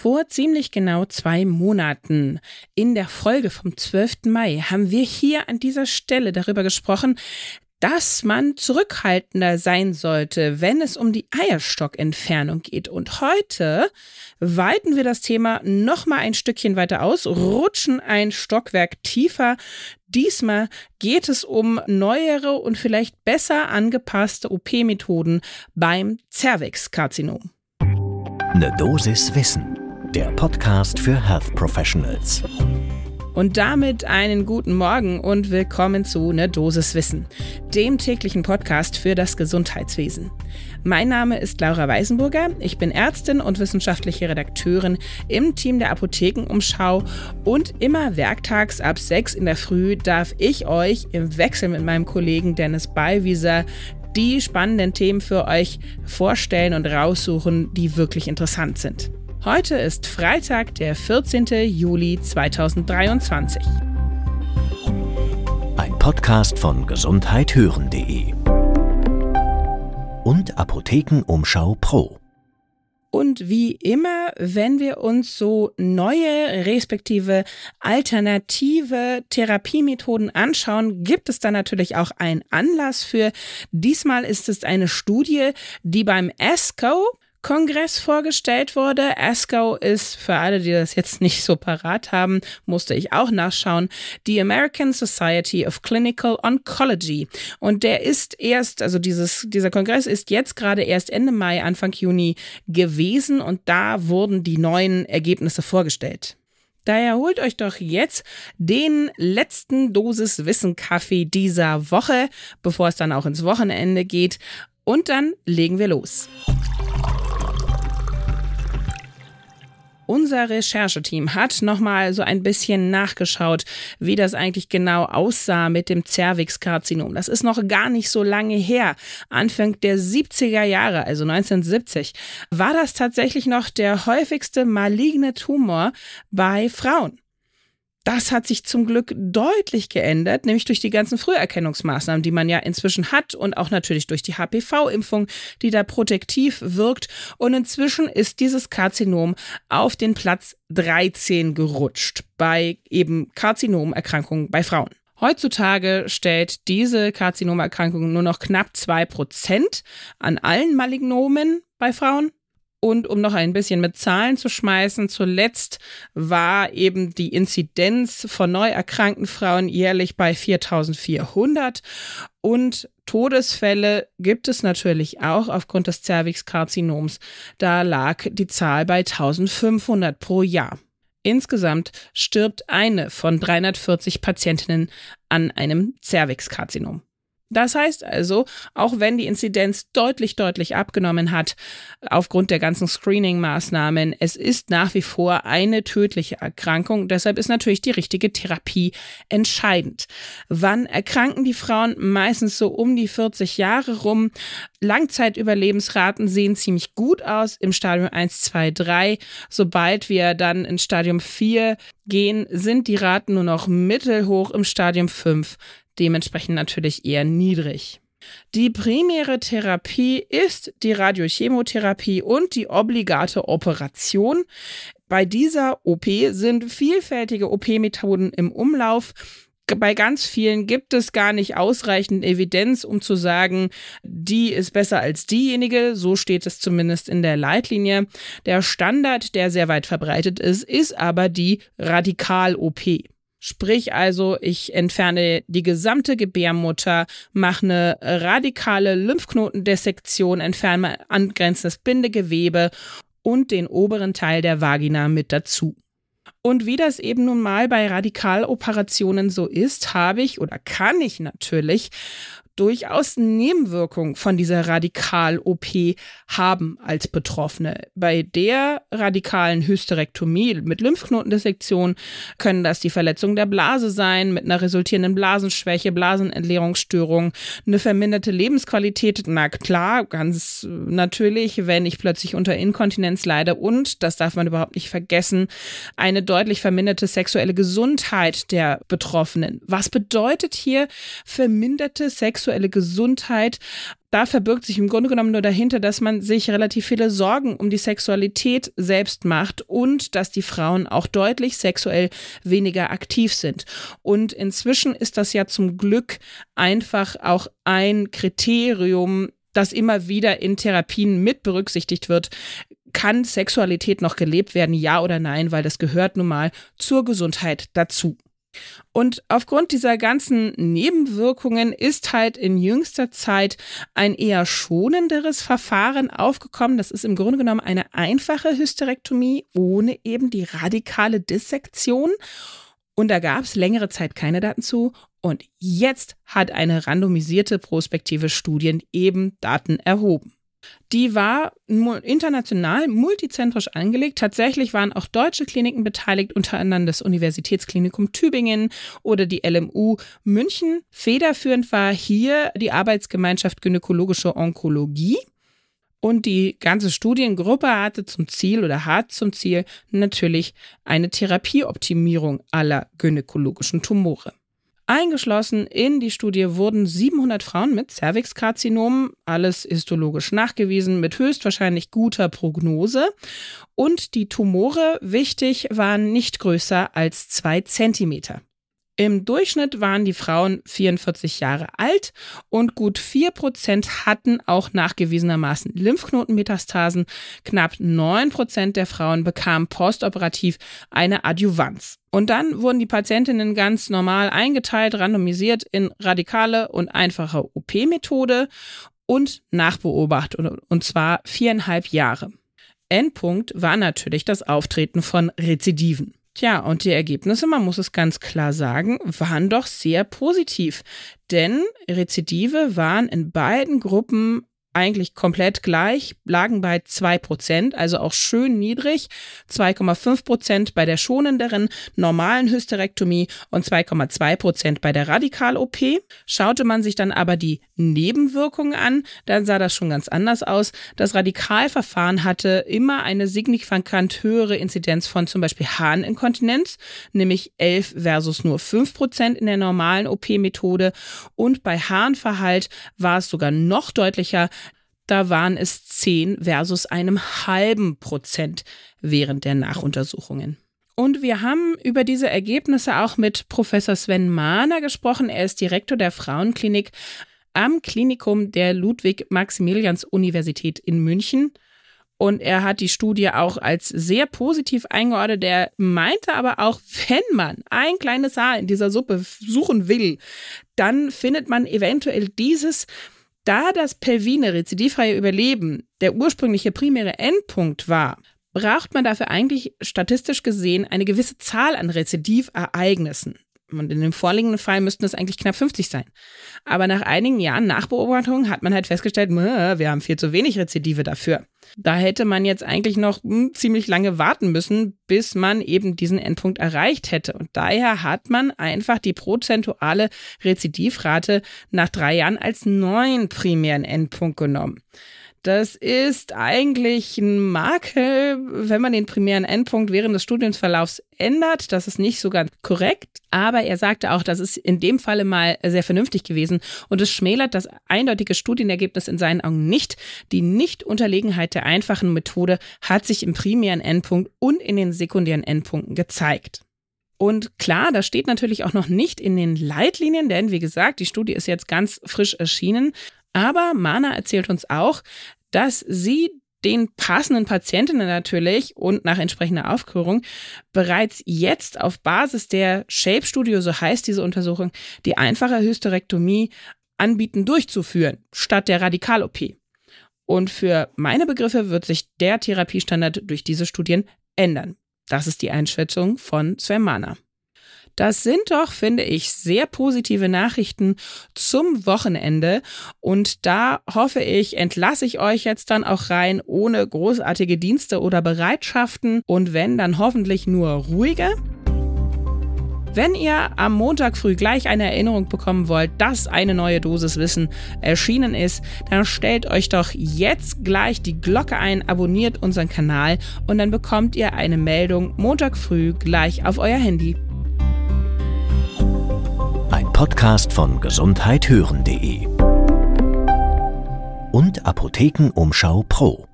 Vor ziemlich genau zwei Monaten, in der Folge vom 12. Mai, haben wir hier an dieser Stelle darüber gesprochen, dass man zurückhaltender sein sollte, wenn es um die Eierstockentfernung geht. Und heute weiten wir das Thema noch mal ein Stückchen weiter aus, rutschen ein Stockwerk tiefer. Diesmal geht es um neuere und vielleicht besser angepasste OP-Methoden beim Cervix-Karzinom. Eine Dosis Wissen der Podcast für Health Professionals. Und damit einen guten Morgen und willkommen zu Ne Dosis Wissen, dem täglichen Podcast für das Gesundheitswesen. Mein Name ist Laura Weisenburger, ich bin Ärztin und wissenschaftliche Redakteurin im Team der Apothekenumschau und immer werktags ab 6 in der Früh darf ich euch im Wechsel mit meinem Kollegen Dennis Ballwieser die spannenden Themen für euch vorstellen und raussuchen, die wirklich interessant sind. Heute ist Freitag, der 14. Juli 2023. Ein Podcast von gesundheithören.de und Apothekenumschau Pro. Und wie immer, wenn wir uns so neue respektive alternative Therapiemethoden anschauen, gibt es da natürlich auch einen Anlass für. Diesmal ist es eine Studie, die beim ESCO, Kongress vorgestellt wurde. ASCO ist, für alle, die das jetzt nicht so parat haben, musste ich auch nachschauen, die American Society of Clinical Oncology. Und der ist erst, also dieses, dieser Kongress ist jetzt gerade erst Ende Mai, Anfang Juni gewesen und da wurden die neuen Ergebnisse vorgestellt. Daher holt euch doch jetzt den letzten Dosis Wissen Kaffee dieser Woche, bevor es dann auch ins Wochenende geht. Und dann legen wir los. Unser Rechercheteam hat nochmal so ein bisschen nachgeschaut, wie das eigentlich genau aussah mit dem Cervix-Karzinom. Das ist noch gar nicht so lange her. Anfang der 70er Jahre, also 1970, war das tatsächlich noch der häufigste maligne Tumor bei Frauen. Das hat sich zum Glück deutlich geändert, nämlich durch die ganzen Früherkennungsmaßnahmen, die man ja inzwischen hat und auch natürlich durch die HPV-Impfung, die da protektiv wirkt. Und inzwischen ist dieses Karzinom auf den Platz 13 gerutscht bei eben Karzinomerkrankungen bei Frauen. Heutzutage stellt diese Karzinomerkrankung nur noch knapp zwei Prozent an allen Malignomen bei Frauen und um noch ein bisschen mit Zahlen zu schmeißen, zuletzt war eben die Inzidenz von neu erkrankten Frauen jährlich bei 4400 und Todesfälle gibt es natürlich auch aufgrund des Cervixkarzinoms. Da lag die Zahl bei 1500 pro Jahr. Insgesamt stirbt eine von 340 Patientinnen an einem Cervixkarzinom. Das heißt also, auch wenn die Inzidenz deutlich, deutlich abgenommen hat, aufgrund der ganzen Screening-Maßnahmen, es ist nach wie vor eine tödliche Erkrankung. Deshalb ist natürlich die richtige Therapie entscheidend. Wann erkranken die Frauen? Meistens so um die 40 Jahre rum. Langzeitüberlebensraten sehen ziemlich gut aus im Stadium 1, 2, 3. Sobald wir dann in Stadium 4 gehen, sind die Raten nur noch mittelhoch im Stadium 5 dementsprechend natürlich eher niedrig. Die primäre Therapie ist die Radiochemotherapie und die obligate Operation. Bei dieser OP sind vielfältige OP-Methoden im Umlauf. Bei ganz vielen gibt es gar nicht ausreichend Evidenz, um zu sagen, die ist besser als diejenige. So steht es zumindest in der Leitlinie. Der Standard, der sehr weit verbreitet ist, ist aber die Radikal-OP. Sprich also, ich entferne die gesamte Gebärmutter, mache eine radikale Lymphknotendissektion, entferne angrenzendes Bindegewebe und den oberen Teil der Vagina mit dazu. Und wie das eben nun mal bei Radikaloperationen so ist, habe ich oder kann ich natürlich durchaus Nebenwirkungen von dieser Radikal-OP haben als Betroffene. Bei der radikalen Hysterektomie mit Lymphknotendissektion können das die Verletzung der Blase sein, mit einer resultierenden Blasenschwäche, Blasenentleerungsstörung, eine verminderte Lebensqualität. Na klar, ganz natürlich, wenn ich plötzlich unter Inkontinenz leide und, das darf man überhaupt nicht vergessen, eine deutlich verminderte sexuelle Gesundheit der Betroffenen. Was bedeutet hier verminderte sexuelle sexuelle Gesundheit, da verbirgt sich im Grunde genommen nur dahinter, dass man sich relativ viele Sorgen um die Sexualität selbst macht und dass die Frauen auch deutlich sexuell weniger aktiv sind. Und inzwischen ist das ja zum Glück einfach auch ein Kriterium, das immer wieder in Therapien mit berücksichtigt wird. Kann Sexualität noch gelebt werden, ja oder nein, weil das gehört nun mal zur Gesundheit dazu. Und aufgrund dieser ganzen Nebenwirkungen ist halt in jüngster Zeit ein eher schonenderes Verfahren aufgekommen. Das ist im Grunde genommen eine einfache Hysterektomie ohne eben die radikale Dissektion. Und da gab es längere Zeit keine Daten zu. Und jetzt hat eine randomisierte prospektive Studie eben Daten erhoben. Die war international multizentrisch angelegt. Tatsächlich waren auch deutsche Kliniken beteiligt, unter anderem das Universitätsklinikum Tübingen oder die LMU München. Federführend war hier die Arbeitsgemeinschaft Gynäkologische Onkologie. Und die ganze Studiengruppe hatte zum Ziel oder hat zum Ziel natürlich eine Therapieoptimierung aller gynäkologischen Tumore. Eingeschlossen in die Studie wurden 700 Frauen mit Cervixkarzinom, alles histologisch nachgewiesen, mit höchstwahrscheinlich guter Prognose. Und die Tumore, wichtig, waren nicht größer als zwei Zentimeter. Im Durchschnitt waren die Frauen 44 Jahre alt und gut 4% hatten auch nachgewiesenermaßen Lymphknotenmetastasen. Knapp 9% der Frauen bekamen postoperativ eine Adjuvanz. Und dann wurden die Patientinnen ganz normal eingeteilt, randomisiert in radikale und einfache OP-Methode und nachbeobachtet, und zwar viereinhalb Jahre. Endpunkt war natürlich das Auftreten von Rezidiven. Tja, und die Ergebnisse, man muss es ganz klar sagen, waren doch sehr positiv. Denn Rezidive waren in beiden Gruppen eigentlich komplett gleich, lagen bei 2%, also auch schön niedrig. 2,5% bei der schonenderen normalen Hysterektomie und 2,2% bei der Radikal-OP. Schaute man sich dann aber die Nebenwirkungen an, dann sah das schon ganz anders aus. Das Radikalverfahren hatte immer eine signifikant höhere Inzidenz von zum Beispiel Harninkontinenz, nämlich 11 versus nur 5% in der normalen OP-Methode. Und bei Harnverhalt war es sogar noch deutlicher, da waren es 10 versus einem halben Prozent während der Nachuntersuchungen. Und wir haben über diese Ergebnisse auch mit Professor Sven Mahner gesprochen. Er ist Direktor der Frauenklinik am Klinikum der Ludwig-Maximilians-Universität in München. Und er hat die Studie auch als sehr positiv eingeordnet. Er meinte aber auch, wenn man ein kleines Haar in dieser Suppe suchen will, dann findet man eventuell dieses da das pelvine rezidivfreie Überleben der ursprüngliche primäre Endpunkt war, braucht man dafür eigentlich statistisch gesehen eine gewisse Zahl an Rezidivereignissen. Und in dem vorliegenden Fall müssten es eigentlich knapp 50 sein. Aber nach einigen Jahren Nachbeobachtung hat man halt festgestellt, wir haben viel zu wenig Rezidive dafür. Da hätte man jetzt eigentlich noch hm, ziemlich lange warten müssen, bis man eben diesen Endpunkt erreicht hätte. Und daher hat man einfach die prozentuale Rezidivrate nach drei Jahren als neuen primären Endpunkt genommen. Das ist eigentlich ein Makel, wenn man den primären Endpunkt während des Studienverlaufs ändert. Das ist nicht so ganz korrekt. Aber er sagte auch, das ist in dem Falle mal sehr vernünftig gewesen und es schmälert das eindeutige Studienergebnis in seinen Augen nicht. Die Nichtunterlegenheit der einfachen Methode hat sich im primären Endpunkt und in den sekundären Endpunkten gezeigt. Und klar, das steht natürlich auch noch nicht in den Leitlinien, denn wie gesagt, die Studie ist jetzt ganz frisch erschienen. Aber Mana erzählt uns auch, dass sie den passenden Patientinnen natürlich und nach entsprechender Aufklärung bereits jetzt auf Basis der Shape-Studio, so heißt diese Untersuchung, die einfache Hysterektomie anbieten durchzuführen, statt der Radikal-OP. Und für meine Begriffe wird sich der Therapiestandard durch diese Studien ändern. Das ist die Einschätzung von Sven Mahner. Das sind doch, finde ich, sehr positive Nachrichten zum Wochenende. Und da hoffe ich, entlasse ich euch jetzt dann auch rein ohne großartige Dienste oder Bereitschaften. Und wenn, dann hoffentlich nur ruhige. Wenn ihr am Montag früh gleich eine Erinnerung bekommen wollt, dass eine neue Dosis Wissen erschienen ist, dann stellt euch doch jetzt gleich die Glocke ein, abonniert unseren Kanal und dann bekommt ihr eine Meldung Montag früh gleich auf euer Handy. Podcast von gesundheithören.de und Apothekenumschau Pro.